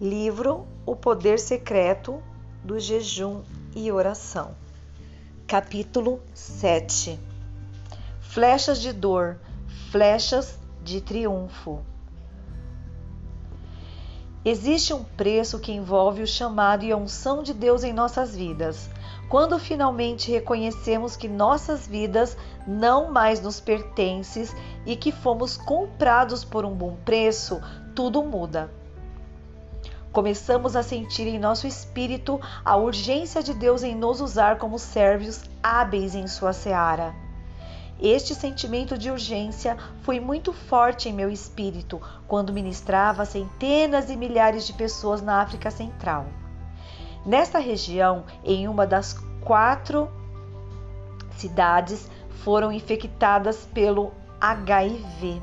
Livro O Poder Secreto do Jejum e Oração. Capítulo 7 Flechas de dor, flechas de triunfo. Existe um preço que envolve o chamado e a unção de Deus em nossas vidas. Quando finalmente reconhecemos que nossas vidas não mais nos pertencem e que fomos comprados por um bom preço, tudo muda. Começamos a sentir em nosso espírito a urgência de Deus em nos usar como servos hábeis em sua seara. Este sentimento de urgência foi muito forte em meu espírito quando ministrava centenas e milhares de pessoas na África Central. Nesta região, em uma das quatro cidades, foram infectadas pelo HIV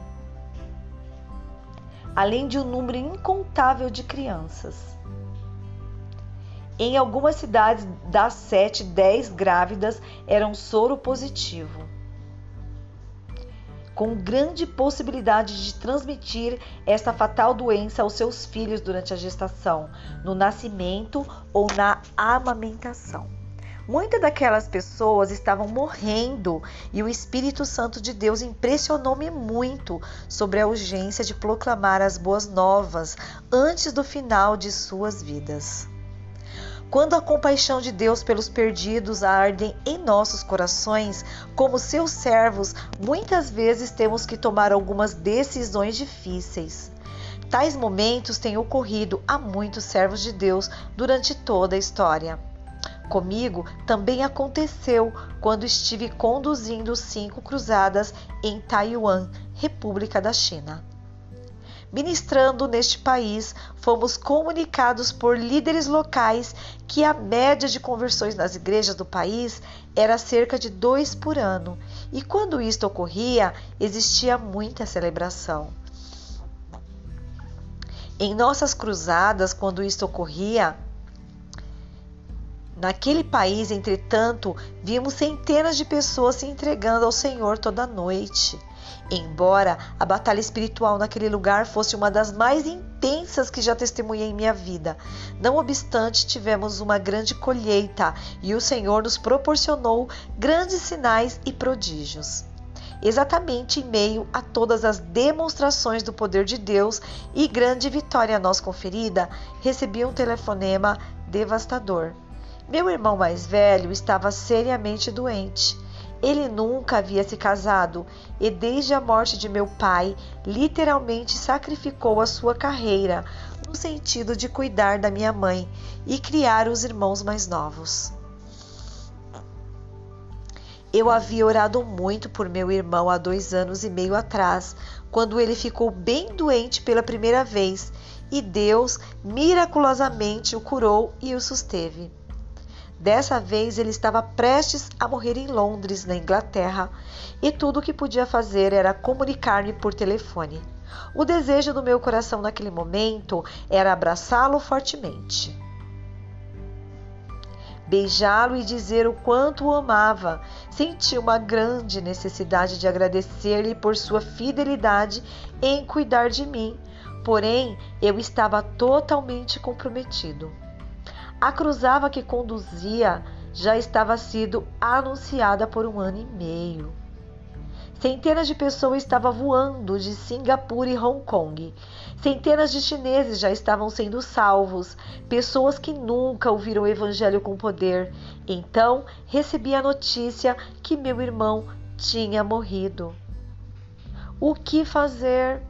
além de um número incontável de crianças. Em algumas cidades, das 7, 10 grávidas eram soro positivo, com grande possibilidade de transmitir esta fatal doença aos seus filhos durante a gestação, no nascimento ou na amamentação. Muitas daquelas pessoas estavam morrendo e o Espírito Santo de Deus impressionou-me muito sobre a urgência de proclamar as boas novas antes do final de suas vidas. Quando a compaixão de Deus pelos perdidos arde em nossos corações, como seus servos, muitas vezes temos que tomar algumas decisões difíceis. Tais momentos têm ocorrido a muitos servos de Deus durante toda a história. Comigo também aconteceu quando estive conduzindo cinco cruzadas em Taiwan, República da China. Ministrando neste país, fomos comunicados por líderes locais que a média de conversões nas igrejas do país era cerca de dois por ano, e quando isto ocorria, existia muita celebração. Em nossas cruzadas, quando isto ocorria, Naquele país, entretanto, vimos centenas de pessoas se entregando ao Senhor toda noite. Embora a batalha espiritual naquele lugar fosse uma das mais intensas que já testemunhei em minha vida, não obstante, tivemos uma grande colheita e o Senhor nos proporcionou grandes sinais e prodígios. Exatamente em meio a todas as demonstrações do poder de Deus e grande vitória a nós conferida, recebi um telefonema devastador. Meu irmão mais velho estava seriamente doente. Ele nunca havia se casado e, desde a morte de meu pai, literalmente sacrificou a sua carreira no sentido de cuidar da minha mãe e criar os irmãos mais novos. Eu havia orado muito por meu irmão há dois anos e meio atrás, quando ele ficou bem doente pela primeira vez, e Deus miraculosamente o curou e o susteve. Dessa vez ele estava prestes a morrer em Londres, na Inglaterra, e tudo o que podia fazer era comunicar-me por telefone. O desejo do meu coração naquele momento era abraçá-lo fortemente. Beijá-lo e dizer o quanto o amava. Senti uma grande necessidade de agradecer-lhe por sua fidelidade em cuidar de mim, porém eu estava totalmente comprometido. A cruzava que conduzia já estava sido anunciada por um ano e meio. Centenas de pessoas estavam voando de Singapura e Hong Kong. Centenas de chineses já estavam sendo salvos, pessoas que nunca ouviram o evangelho com poder. Então recebi a notícia que meu irmão tinha morrido. O que fazer?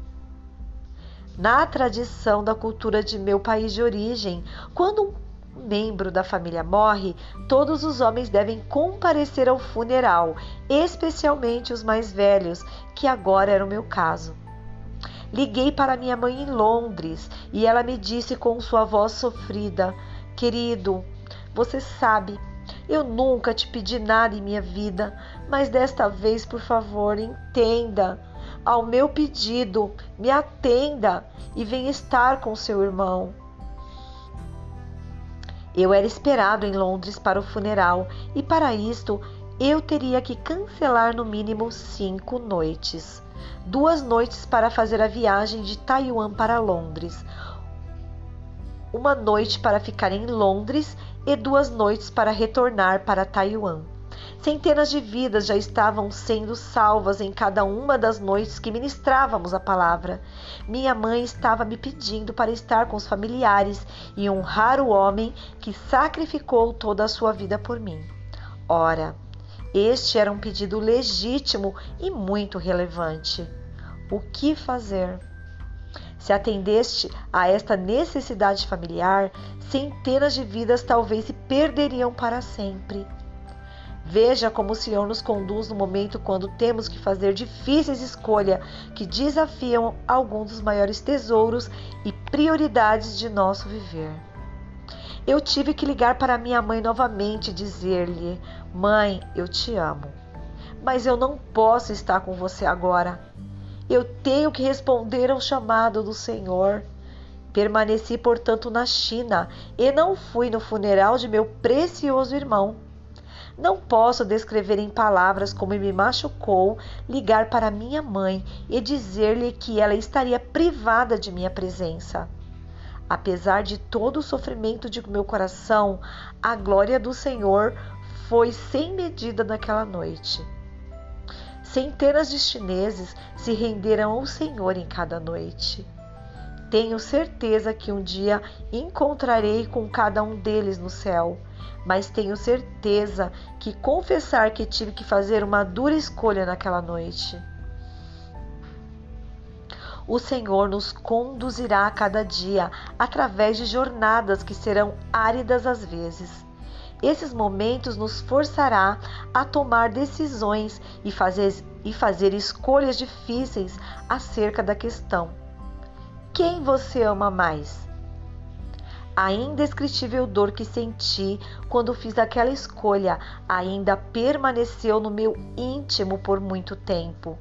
Na tradição da cultura de meu país de origem, quando um membro da família morre, todos os homens devem comparecer ao funeral, especialmente os mais velhos, que agora era o meu caso. Liguei para minha mãe em Londres e ela me disse com sua voz sofrida: Querido, você sabe, eu nunca te pedi nada em minha vida, mas desta vez, por favor, entenda. Ao meu pedido, me atenda e venha estar com seu irmão. Eu era esperado em Londres para o funeral e para isto eu teria que cancelar no mínimo cinco noites. Duas noites para fazer a viagem de Taiwan para Londres, uma noite para ficar em Londres e duas noites para retornar para Taiwan. Centenas de vidas já estavam sendo salvas em cada uma das noites que ministrávamos a palavra. Minha mãe estava me pedindo para estar com os familiares e honrar o homem que sacrificou toda a sua vida por mim. Ora, este era um pedido legítimo e muito relevante. O que fazer? Se atendeste a esta necessidade familiar, centenas de vidas talvez se perderiam para sempre. Veja como o Senhor nos conduz no momento quando temos que fazer difíceis escolhas que desafiam alguns dos maiores tesouros e prioridades de nosso viver. Eu tive que ligar para minha mãe novamente e dizer-lhe: Mãe, eu te amo, mas eu não posso estar com você agora. Eu tenho que responder ao chamado do Senhor. Permaneci, portanto, na China e não fui no funeral de meu precioso irmão. Não posso descrever em palavras como me machucou ligar para minha mãe e dizer-lhe que ela estaria privada de minha presença. Apesar de todo o sofrimento de meu coração, a glória do Senhor foi sem medida naquela noite. Centenas de chineses se renderam ao Senhor em cada noite. Tenho certeza que um dia encontrarei com cada um deles no céu mas tenho certeza que confessar que tive que fazer uma dura escolha naquela noite. O Senhor nos conduzirá a cada dia através de jornadas que serão áridas às vezes. Esses momentos nos forçará a tomar decisões e fazer, e fazer escolhas difíceis acerca da questão: quem você ama mais? A indescritível dor que senti quando fiz aquela escolha ainda permaneceu no meu íntimo por muito tempo.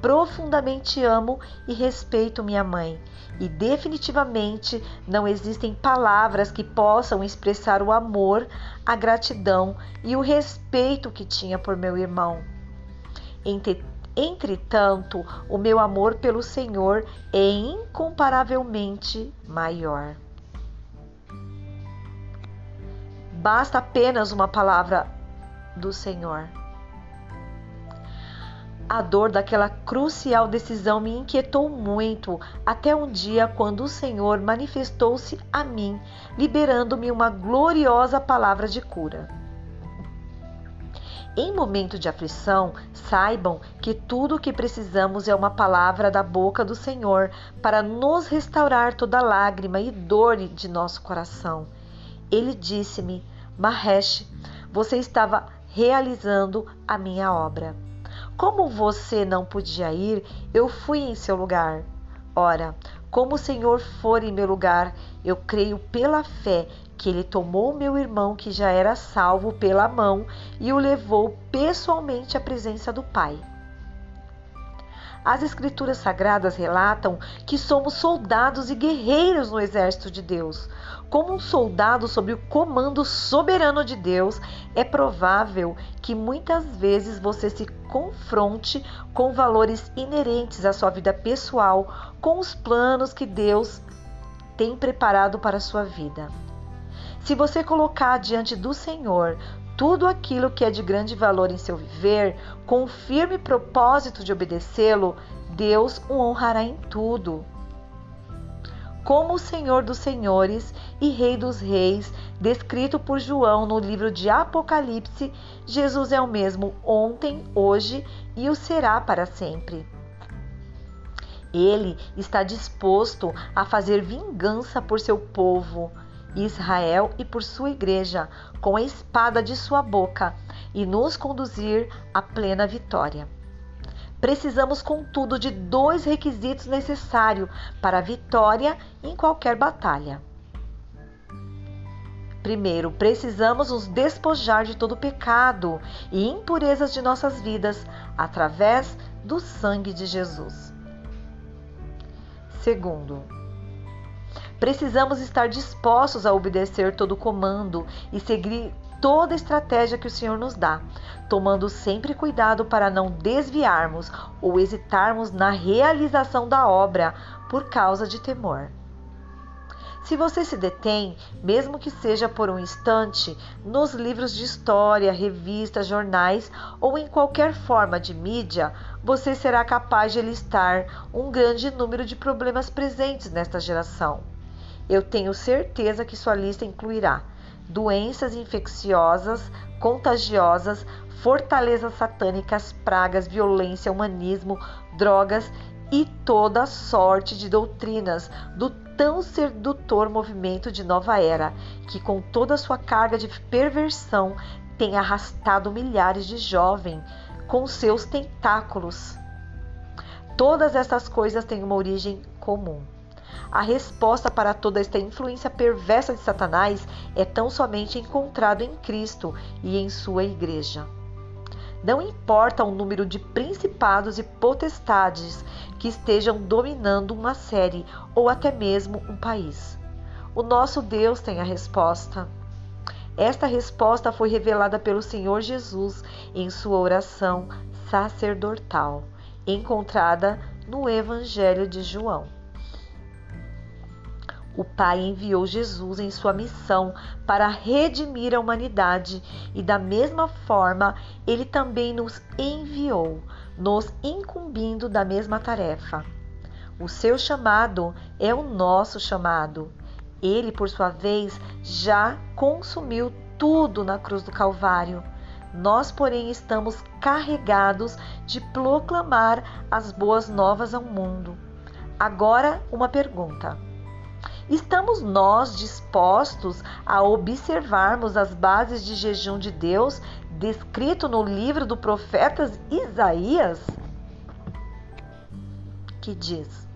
Profundamente amo e respeito minha mãe, e definitivamente não existem palavras que possam expressar o amor, a gratidão e o respeito que tinha por meu irmão. Entretanto, o meu amor pelo Senhor é incomparavelmente maior. Basta apenas uma palavra do Senhor. A dor daquela crucial decisão me inquietou muito, até um dia quando o Senhor manifestou-se a mim, liberando-me uma gloriosa palavra de cura. Em momento de aflição, saibam que tudo o que precisamos é uma palavra da boca do Senhor para nos restaurar toda lágrima e dor de nosso coração. Ele disse-me: Mahesh, você estava realizando a minha obra. Como você não podia ir, eu fui em seu lugar. Ora, como o Senhor for em meu lugar, eu creio pela fé que ele tomou meu irmão que já era salvo pela mão e o levou pessoalmente à presença do Pai. As Escrituras Sagradas relatam que somos soldados e guerreiros no exército de Deus. Como um soldado sob o comando soberano de Deus, é provável que muitas vezes você se confronte com valores inerentes à sua vida pessoal, com os planos que Deus tem preparado para a sua vida. Se você colocar diante do Senhor tudo aquilo que é de grande valor em seu viver, com o firme propósito de obedecê-lo, Deus o honrará em tudo. Como o Senhor dos Senhores e Rei dos Reis, descrito por João no livro de Apocalipse, Jesus é o mesmo ontem, hoje e o será para sempre. Ele está disposto a fazer vingança por seu povo Israel e por sua igreja com a espada de sua boca e nos conduzir à plena vitória. Precisamos, contudo, de dois requisitos necessários para a vitória em qualquer batalha. Primeiro, precisamos nos despojar de todo pecado e impurezas de nossas vidas através do sangue de Jesus. Segundo, Precisamos estar dispostos a obedecer todo o comando e seguir, toda a estratégia que o Senhor nos dá, tomando sempre cuidado para não desviarmos ou hesitarmos na realização da obra por causa de temor. Se você se detém, mesmo que seja por um instante, nos livros de história, revistas, jornais ou em qualquer forma de mídia, você será capaz de listar um grande número de problemas presentes nesta geração. Eu tenho certeza que sua lista incluirá doenças infecciosas, contagiosas, fortalezas satânicas, pragas, violência, humanismo, drogas e toda sorte de doutrinas do tão sedutor movimento de nova era, que com toda sua carga de perversão tem arrastado milhares de jovens com seus tentáculos. Todas essas coisas têm uma origem comum. A resposta para toda esta influência perversa de Satanás é tão somente encontrado em Cristo e em sua igreja. Não importa o número de principados e potestades que estejam dominando uma série ou até mesmo um país. O nosso Deus tem a resposta. Esta resposta foi revelada pelo Senhor Jesus em sua oração sacerdotal, encontrada no Evangelho de João. O Pai enviou Jesus em sua missão para redimir a humanidade e, da mesma forma, ele também nos enviou, nos incumbindo da mesma tarefa. O seu chamado é o nosso chamado. Ele, por sua vez, já consumiu tudo na cruz do Calvário. Nós, porém, estamos carregados de proclamar as boas novas ao mundo. Agora, uma pergunta. Estamos nós dispostos a observarmos as bases de jejum de Deus descrito no livro do profeta Isaías? Que diz: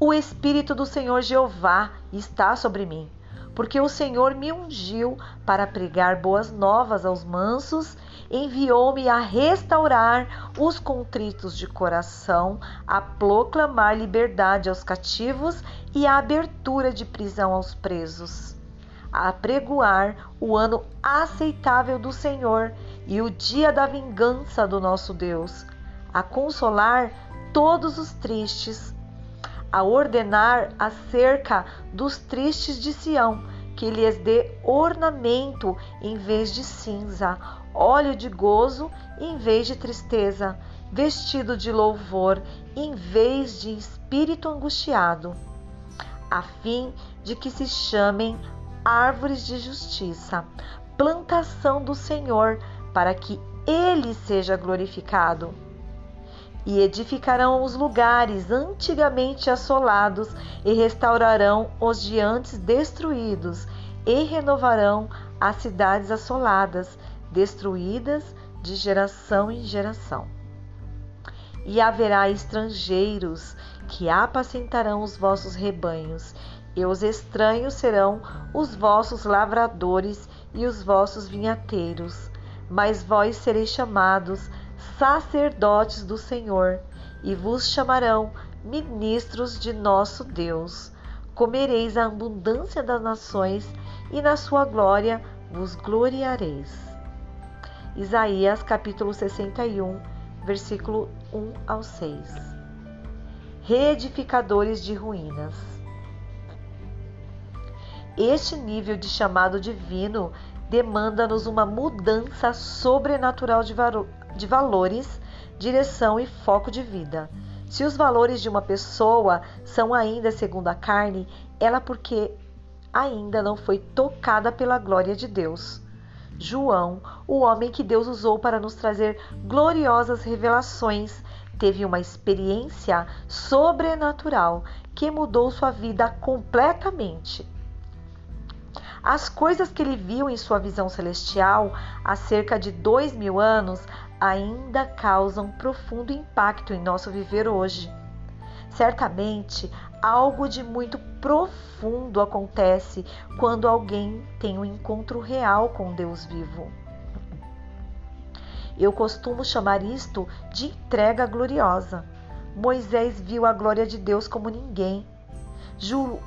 O Espírito do Senhor Jeová está sobre mim, porque o Senhor me ungiu para pregar boas novas aos mansos enviou-me a restaurar os contritos de coração, a proclamar liberdade aos cativos e a abertura de prisão aos presos, a pregoar o ano aceitável do Senhor e o dia da vingança do nosso Deus, a consolar todos os tristes, a ordenar acerca dos tristes de Sião que lhes dê ornamento em vez de cinza, óleo de gozo em vez de tristeza, vestido de louvor em vez de espírito angustiado, a fim de que se chamem árvores de justiça, plantação do Senhor, para que ele seja glorificado. E edificarão os lugares antigamente assolados, e restaurarão os de antes destruídos, e renovarão as cidades assoladas, destruídas de geração em geração. E haverá estrangeiros que apacentarão os vossos rebanhos, e os estranhos serão os vossos lavradores e os vossos vinhateiros. Mas vós sereis chamados sacerdotes do Senhor, e vos chamarão ministros de nosso Deus. Comereis a abundância das nações, e na sua glória vos gloriareis. Isaías capítulo 61, versículo 1 ao 6. Reedificadores de ruínas. Este nível de chamado divino demanda-nos uma mudança sobrenatural de, de valores, direção e foco de vida. Se os valores de uma pessoa são ainda segundo a carne, ela porque ainda não foi tocada pela glória de Deus. João, o homem que Deus usou para nos trazer gloriosas revelações, teve uma experiência sobrenatural que mudou sua vida completamente. As coisas que ele viu em sua visão celestial há cerca de dois mil anos ainda causam profundo impacto em nosso viver hoje. Certamente, algo de muito profundo acontece quando alguém tem um encontro real com Deus vivo. Eu costumo chamar isto de entrega gloriosa. Moisés viu a glória de Deus como ninguém.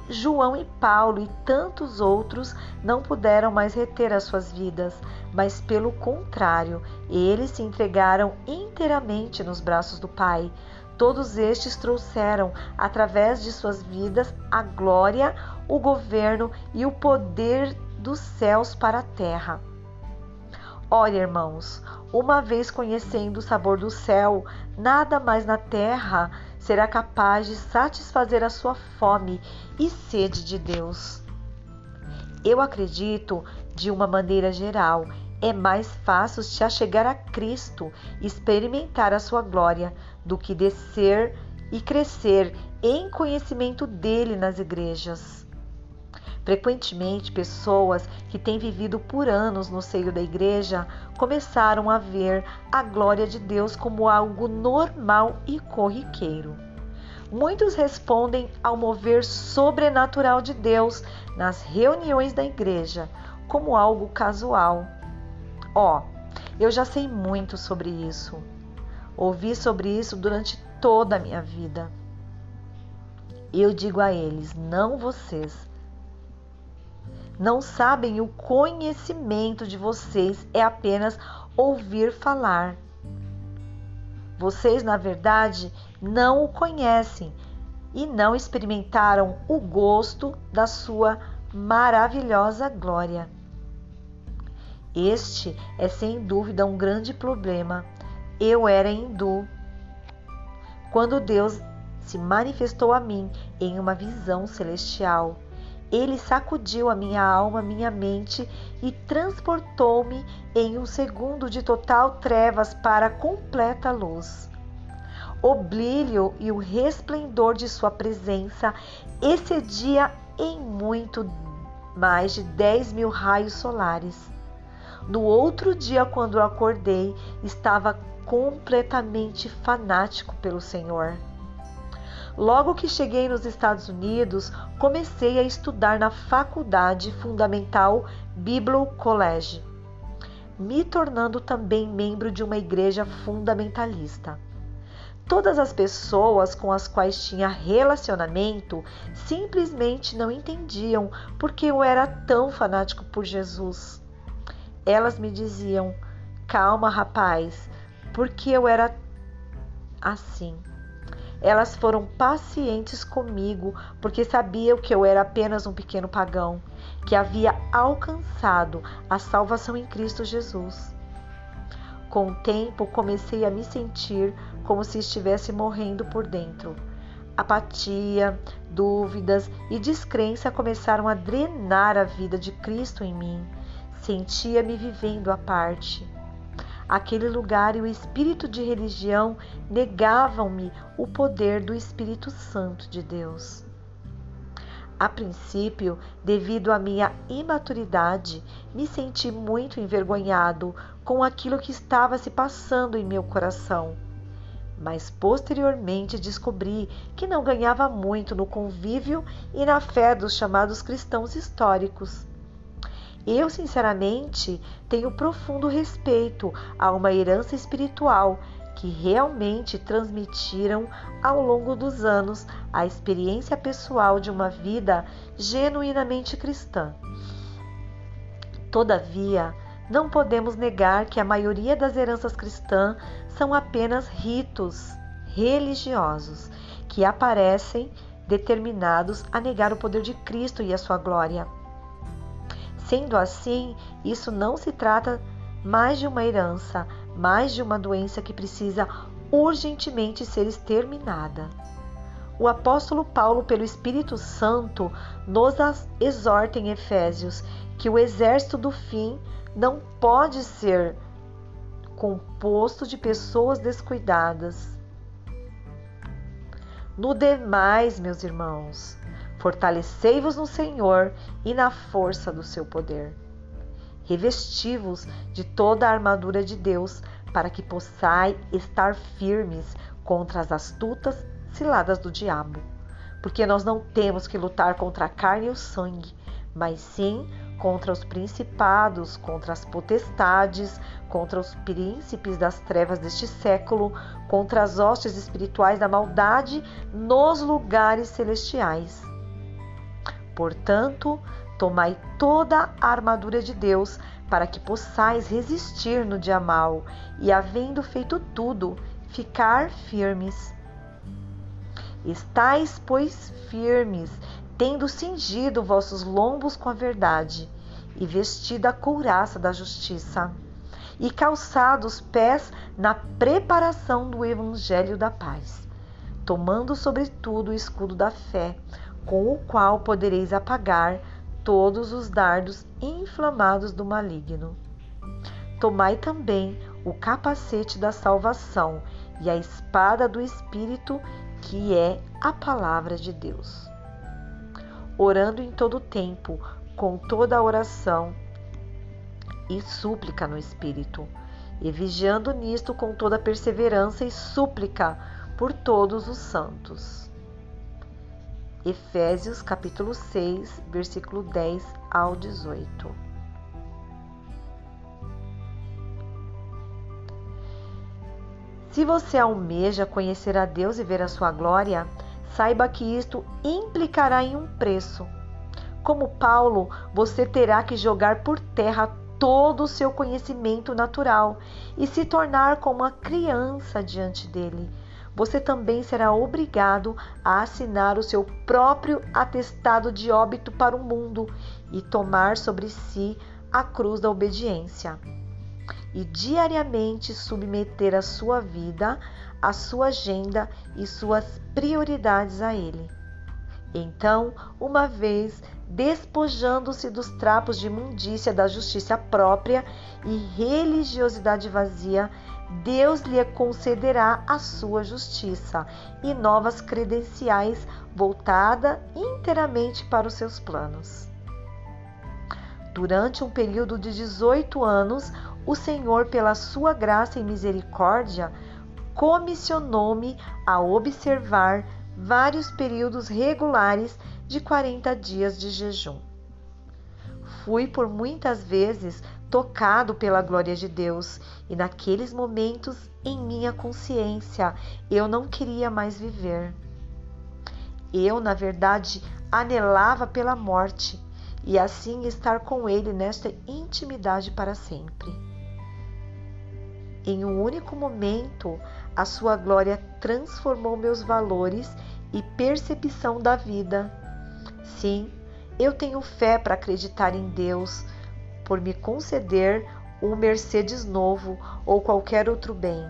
João e Paulo e tantos outros não puderam mais reter as suas vidas, mas pelo contrário, eles se entregaram inteiramente nos braços do Pai. Todos estes trouxeram, através de suas vidas, a glória, o governo e o poder dos céus para a terra. Olha, irmãos, uma vez conhecendo o sabor do céu, nada mais na terra será capaz de satisfazer a sua fome e sede de Deus. Eu acredito, de uma maneira geral, é mais fácil se achegar a Cristo experimentar a sua glória do que descer e crescer em conhecimento dele nas igrejas. Frequentemente, pessoas que têm vivido por anos no seio da igreja começaram a ver a glória de Deus como algo normal e corriqueiro. Muitos respondem ao mover sobrenatural de Deus nas reuniões da igreja como algo casual. Ó, oh, eu já sei muito sobre isso. Ouvi sobre isso durante toda a minha vida. Eu digo a eles, não vocês não sabem o conhecimento de vocês é apenas ouvir falar. Vocês, na verdade, não o conhecem e não experimentaram o gosto da sua maravilhosa glória. Este é sem dúvida um grande problema. Eu era hindu. Quando Deus se manifestou a mim em uma visão celestial, ele sacudiu a minha alma, minha mente e transportou-me em um segundo de total trevas para completa luz. O brilho e o resplendor de sua presença excedia em muito mais de 10 mil raios solares. No outro dia, quando acordei, estava completamente fanático pelo Senhor. Logo que cheguei nos Estados Unidos, comecei a estudar na Faculdade Fundamental Bible College, me tornando também membro de uma igreja fundamentalista. Todas as pessoas com as quais tinha relacionamento simplesmente não entendiam porque eu era tão fanático por Jesus. Elas me diziam: calma, rapaz, porque eu era assim. Elas foram pacientes comigo, porque sabiam que eu era apenas um pequeno pagão, que havia alcançado a salvação em Cristo Jesus. Com o tempo, comecei a me sentir como se estivesse morrendo por dentro. Apatia, dúvidas e descrença começaram a drenar a vida de Cristo em mim. Sentia-me vivendo à parte. Aquele lugar e o espírito de religião negavam-me o poder do Espírito Santo de Deus. A princípio, devido à minha imaturidade, me senti muito envergonhado com aquilo que estava se passando em meu coração. Mas posteriormente descobri que não ganhava muito no convívio e na fé dos chamados cristãos históricos. Eu, sinceramente, tenho profundo respeito a uma herança espiritual que realmente transmitiram ao longo dos anos a experiência pessoal de uma vida genuinamente cristã. Todavia, não podemos negar que a maioria das heranças cristãs são apenas ritos religiosos que aparecem determinados a negar o poder de Cristo e a sua glória. Sendo assim, isso não se trata mais de uma herança, mais de uma doença que precisa urgentemente ser exterminada. O apóstolo Paulo, pelo Espírito Santo, nos exorta em Efésios que o exército do fim não pode ser composto de pessoas descuidadas. No demais, meus irmãos, Fortalecei-vos no Senhor e na força do seu poder. Revesti-vos de toda a armadura de Deus, para que possais estar firmes contra as astutas ciladas do diabo. Porque nós não temos que lutar contra a carne e o sangue, mas sim contra os principados, contra as potestades, contra os príncipes das trevas deste século, contra as hostes espirituais da maldade nos lugares celestiais. Portanto, tomai toda a armadura de Deus para que possais resistir no dia mal e, havendo feito tudo, ficar firmes. Estais, pois, firmes, tendo cingido vossos lombos com a verdade, e vestida a couraça da justiça, e calçados os pés na preparação do evangelho da paz, tomando sobretudo o escudo da fé, com o qual podereis apagar todos os dardos inflamados do maligno. Tomai também o capacete da salvação e a espada do Espírito, que é a palavra de Deus. Orando em todo tempo, com toda a oração e súplica no Espírito, e vigiando nisto com toda perseverança e súplica por todos os santos. Efésios capítulo 6, versículo 10 ao 18. Se você almeja conhecer a Deus e ver a sua glória, saiba que isto implicará em um preço. Como Paulo, você terá que jogar por terra todo o seu conhecimento natural e se tornar como uma criança diante dele você também será obrigado a assinar o seu próprio atestado de óbito para o mundo e tomar sobre si a cruz da obediência. E diariamente submeter a sua vida, a sua agenda e suas prioridades a Ele. Então, uma vez despojando-se dos trapos de imundícia da justiça própria e religiosidade vazia, Deus lhe concederá a sua justiça e novas credenciais voltada inteiramente para os seus planos. Durante um período de 18 anos, o Senhor, pela sua graça e misericórdia, comissionou-me a observar vários períodos regulares de 40 dias de jejum. Fui por muitas vezes tocado pela glória de Deus, e naqueles momentos, em minha consciência, eu não queria mais viver. Eu, na verdade, anelava pela morte e assim estar com Ele nesta intimidade para sempre. Em um único momento, a Sua glória transformou meus valores e percepção da vida. Sim, eu tenho fé para acreditar em Deus por me conceder um Mercedes novo ou qualquer outro bem.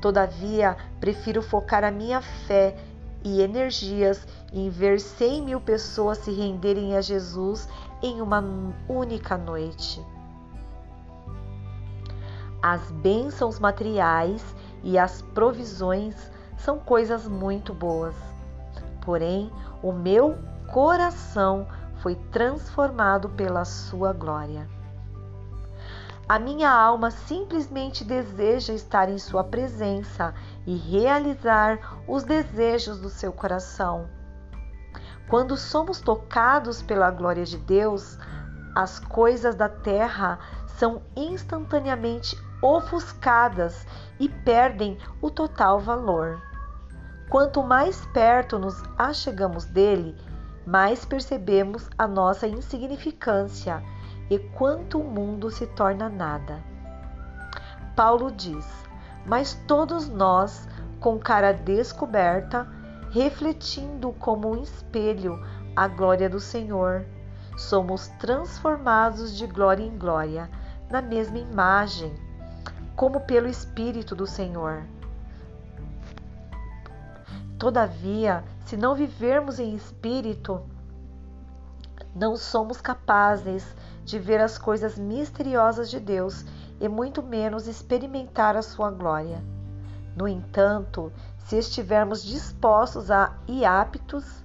Todavia, prefiro focar a minha fé e energias em ver 100 mil pessoas se renderem a Jesus em uma única noite. As bênçãos materiais e as provisões são coisas muito boas. Porém, o meu coração foi transformado pela sua glória. A minha alma simplesmente deseja estar em Sua presença e realizar os desejos do seu coração. Quando somos tocados pela glória de Deus, as coisas da terra são instantaneamente ofuscadas e perdem o total valor. Quanto mais perto nos achegamos dele, mais percebemos a nossa insignificância e quanto o mundo se torna nada. Paulo diz: Mas todos nós, com cara descoberta, refletindo como um espelho a glória do Senhor, somos transformados de glória em glória, na mesma imagem, como pelo Espírito do Senhor. Todavia, se não vivermos em espírito, não somos capazes de ver as coisas misteriosas de Deus e muito menos experimentar a sua glória. No entanto, se estivermos dispostos a e aptos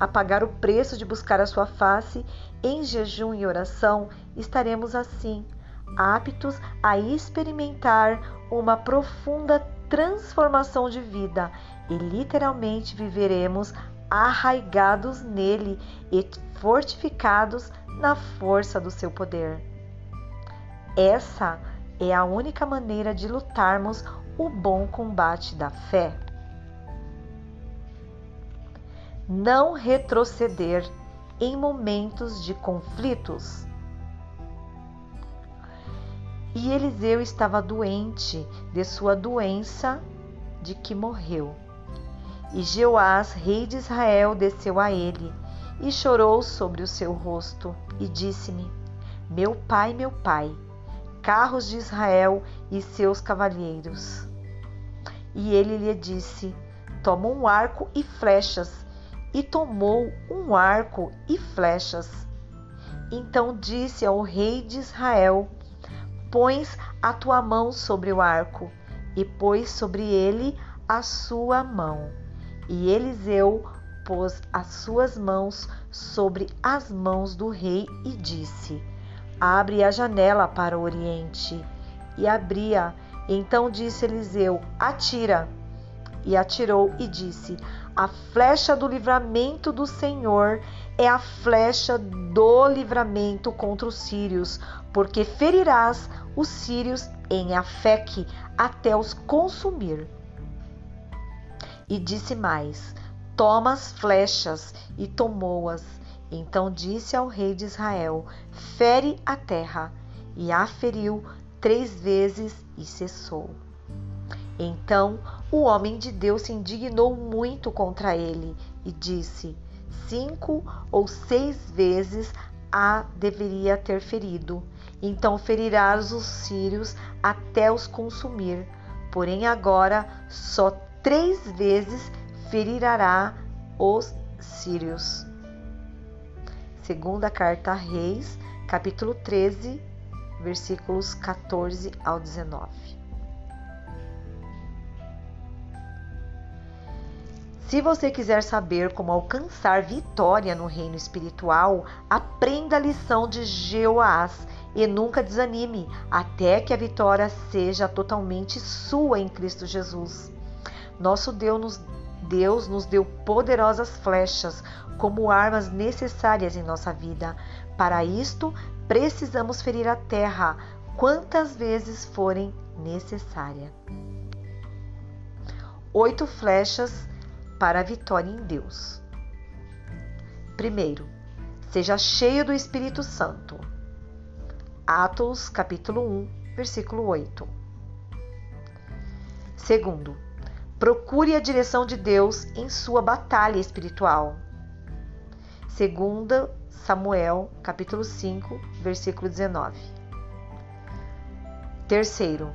a pagar o preço de buscar a sua face em jejum e oração, estaremos assim aptos a experimentar uma profunda transformação de vida e literalmente viveremos arraigados nele e fortificados na força do seu poder. Essa é a única maneira de lutarmos o bom combate da fé. Não retroceder em momentos de conflitos. E Eliseu estava doente de sua doença de que morreu. E Jeoás, rei de Israel, desceu a ele e chorou sobre o seu rosto e disse-me: Meu pai, meu pai, carros de Israel e seus cavalheiros. E ele lhe disse: Toma um arco e flechas. E tomou um arco e flechas. Então disse ao rei de Israel: Pões a tua mão sobre o arco, e pôs sobre ele a sua mão. E Eliseu pôs as suas mãos sobre as mãos do rei e disse: Abre a janela para o oriente. E abria. Então disse Eliseu: Atira. E atirou e disse: A flecha do livramento do Senhor é a flecha do livramento contra os sírios, porque ferirás os sírios em Afeque até os consumir. E disse mais: Toma as flechas, e tomou-as. Então disse ao rei de Israel: Fere a terra. E a feriu três vezes e cessou. Então o homem de Deus se indignou muito contra ele e disse: Cinco ou seis vezes a deveria ter ferido. Então ferirás os sírios até os consumir. Porém, agora só três vezes ferirá os sírios. Segunda carta a Reis, capítulo 13, versículos 14 ao 19. Se você quiser saber como alcançar vitória no reino espiritual, aprenda a lição de Jeoás e nunca desanime até que a vitória seja totalmente sua em Cristo Jesus. Nosso Deus nos, Deus nos deu poderosas flechas como armas necessárias em nossa vida. Para isto, precisamos ferir a terra quantas vezes forem necessárias. Oito flechas para a vitória em Deus. Primeiro, seja cheio do Espírito Santo. Atos capítulo 1, versículo 8. Segundo, Procure a direção de Deus em sua batalha espiritual. Segunda Samuel, capítulo 5, versículo 19. Terceiro,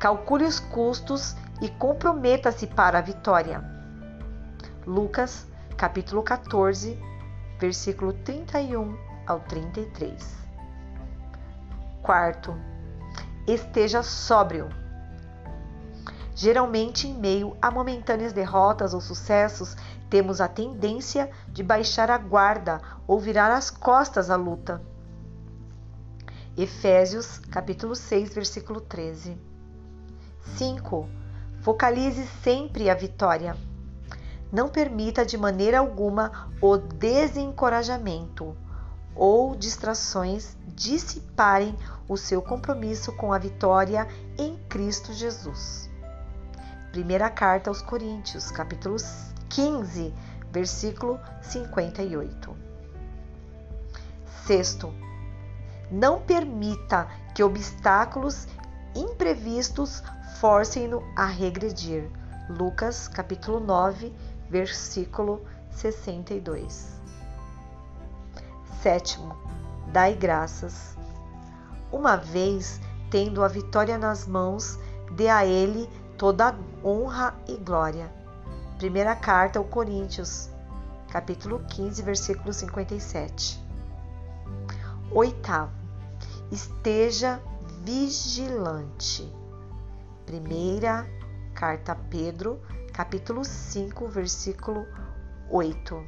calcule os custos e comprometa-se para a vitória. Lucas, capítulo 14, versículo 31 ao 33. Quarto, esteja sóbrio Geralmente, em meio a momentâneas derrotas ou sucessos, temos a tendência de baixar a guarda ou virar as costas à luta. Efésios, capítulo 6, versículo 13. 5. Focalize sempre a vitória. Não permita de maneira alguma o desencorajamento ou distrações dissiparem o seu compromisso com a vitória em Cristo Jesus. Primeira carta aos Coríntios, capítulo 15, versículo 58. Sexto, não permita que obstáculos imprevistos forcem-no a regredir. Lucas, capítulo 9, versículo 62. Sétimo, dai graças. Uma vez tendo a vitória nas mãos, dê a ele toda honra e glória. Primeira carta aos Coríntios, capítulo 15, versículo 57. Oitavo, esteja vigilante. Primeira carta a Pedro, capítulo 5, versículo 8.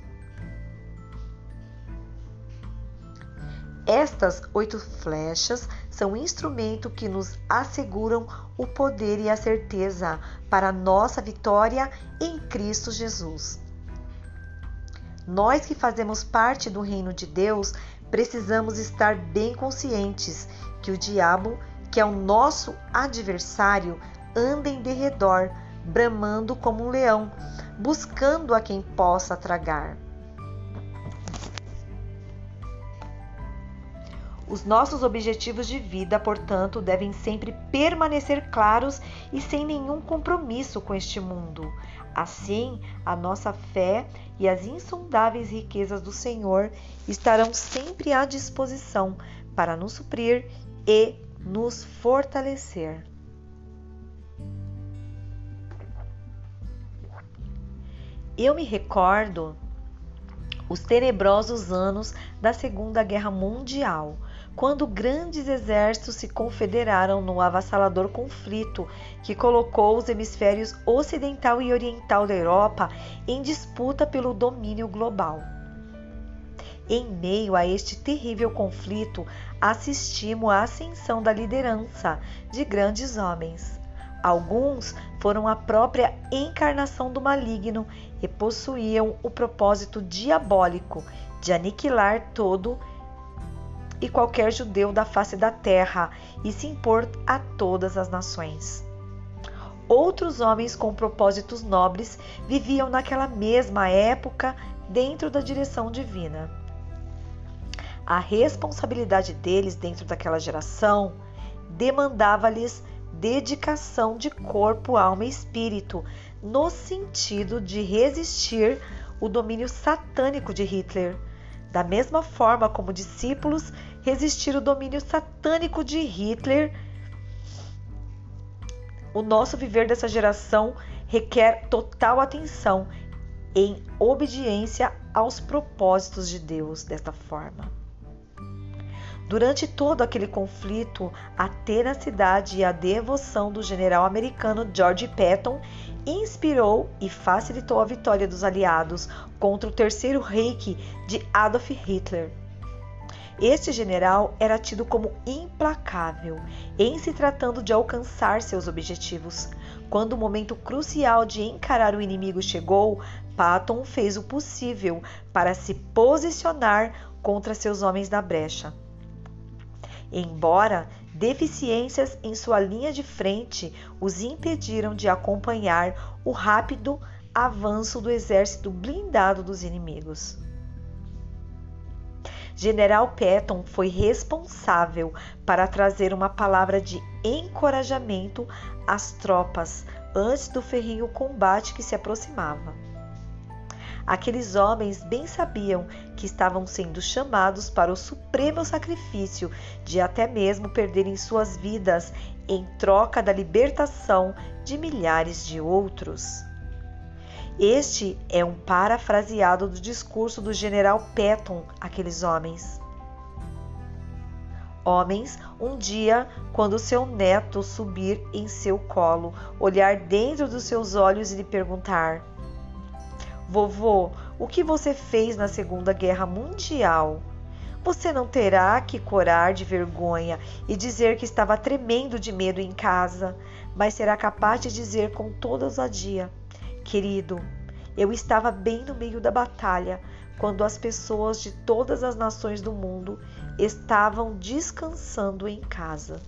Estas oito flechas são instrumento que nos asseguram o poder e a certeza para nossa vitória em Cristo Jesus. Nós que fazemos parte do reino de Deus, precisamos estar bem conscientes que o diabo, que é o nosso adversário, anda em derredor, bramando como um leão, buscando a quem possa tragar. Os nossos objetivos de vida, portanto, devem sempre permanecer claros e sem nenhum compromisso com este mundo. Assim, a nossa fé e as insondáveis riquezas do Senhor estarão sempre à disposição para nos suprir e nos fortalecer. Eu me recordo os tenebrosos anos da Segunda Guerra Mundial, quando grandes exércitos se confederaram no avassalador conflito que colocou os hemisférios ocidental e oriental da Europa em disputa pelo domínio global. Em meio a este terrível conflito, assistimos à ascensão da liderança de grandes homens. Alguns foram a própria encarnação do maligno e possuíam o propósito diabólico de aniquilar todo e qualquer judeu da face da terra e se impor a todas as nações. Outros homens com propósitos nobres viviam naquela mesma época dentro da direção divina. A responsabilidade deles dentro daquela geração demandava-lhes dedicação de corpo, alma e espírito, no sentido de resistir o domínio satânico de Hitler, da mesma forma como discípulos resistir o domínio satânico de Hitler. O nosso viver dessa geração requer total atenção em obediência aos propósitos de Deus desta forma. Durante todo aquele conflito, a tenacidade e a devoção do general americano George Patton inspirou e facilitou a vitória dos aliados contra o Terceiro Reich de Adolf Hitler. Este general era tido como implacável em se tratando de alcançar seus objetivos. Quando o momento crucial de encarar o inimigo chegou, Patton fez o possível para se posicionar contra seus homens da brecha. Embora deficiências em sua linha de frente os impediram de acompanhar o rápido avanço do exército blindado dos inimigos. General Patton foi responsável para trazer uma palavra de encorajamento às tropas antes do ferrinho combate que se aproximava. Aqueles homens bem sabiam que estavam sendo chamados para o supremo sacrifício de até mesmo perderem suas vidas em troca da libertação de milhares de outros. Este é um parafraseado do discurso do general Patton àqueles homens. Homens, um dia, quando seu neto subir em seu colo, olhar dentro dos seus olhos e lhe perguntar: Vovô, o que você fez na Segunda Guerra Mundial? Você não terá que corar de vergonha e dizer que estava tremendo de medo em casa, mas será capaz de dizer com toda ousadia: Querido, eu estava bem no meio da batalha quando as pessoas de todas as nações do mundo estavam descansando em casa.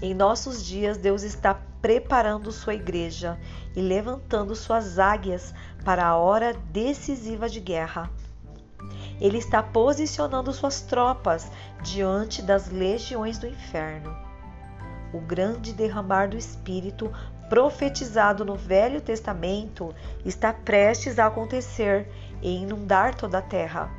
Em nossos dias, Deus está preparando sua igreja e levantando suas águias para a hora decisiva de guerra. Ele está posicionando suas tropas diante das legiões do inferno. O grande derramar do Espírito profetizado no Velho Testamento está prestes a acontecer e inundar toda a terra.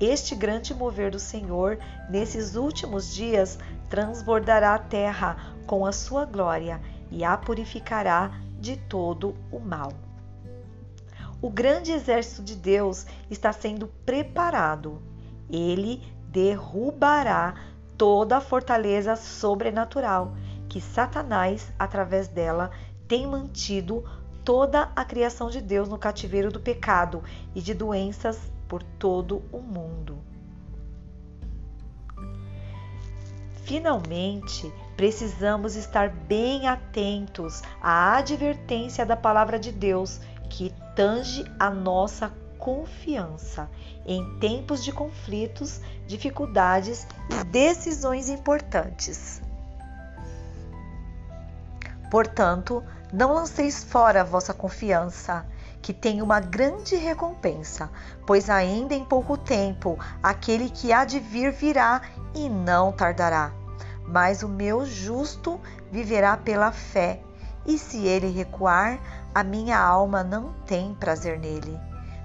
Este grande mover do Senhor nesses últimos dias transbordará a terra com a sua glória e a purificará de todo o mal. O grande exército de Deus está sendo preparado. Ele derrubará toda a fortaleza sobrenatural que Satanás, através dela, tem mantido toda a criação de Deus no cativeiro do pecado e de doenças por todo o mundo. Finalmente, precisamos estar bem atentos à advertência da palavra de Deus que tange a nossa confiança em tempos de conflitos, dificuldades e decisões importantes. Portanto, não lanceis fora a vossa confiança, que tem uma grande recompensa, pois ainda em pouco tempo aquele que há de vir virá e não tardará. Mas o meu justo viverá pela fé, e se ele recuar, a minha alma não tem prazer nele.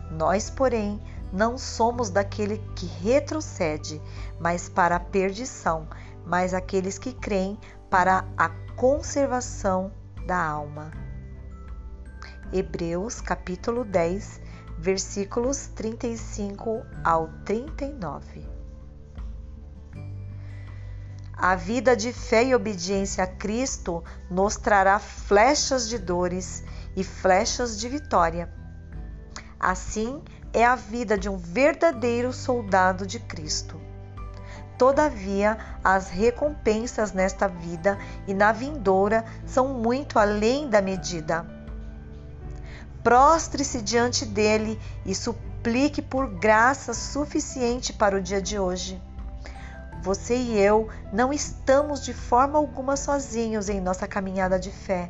Nós, porém, não somos daquele que retrocede, mas para a perdição, mas aqueles que creem para a conservação da alma. Hebreus capítulo 10, versículos 35 ao 39. A vida de fé e obediência a Cristo nos trará flechas de dores e flechas de vitória. Assim é a vida de um verdadeiro soldado de Cristo. Todavia, as recompensas nesta vida e na vindoura são muito além da medida. Prostre-se diante dele e suplique por graça suficiente para o dia de hoje. Você e eu não estamos de forma alguma sozinhos em nossa caminhada de fé.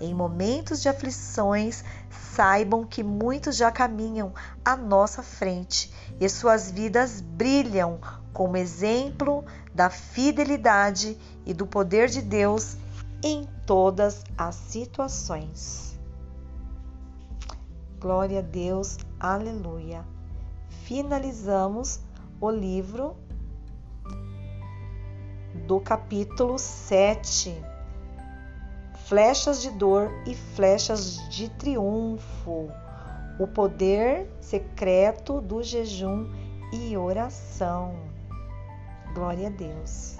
Em momentos de aflições, saibam que muitos já caminham à nossa frente e suas vidas brilham como exemplo da fidelidade e do poder de Deus em todas as situações. Glória a Deus, aleluia. Finalizamos o livro do capítulo 7 flechas de dor e flechas de triunfo. O poder secreto do jejum e oração. Glória a Deus.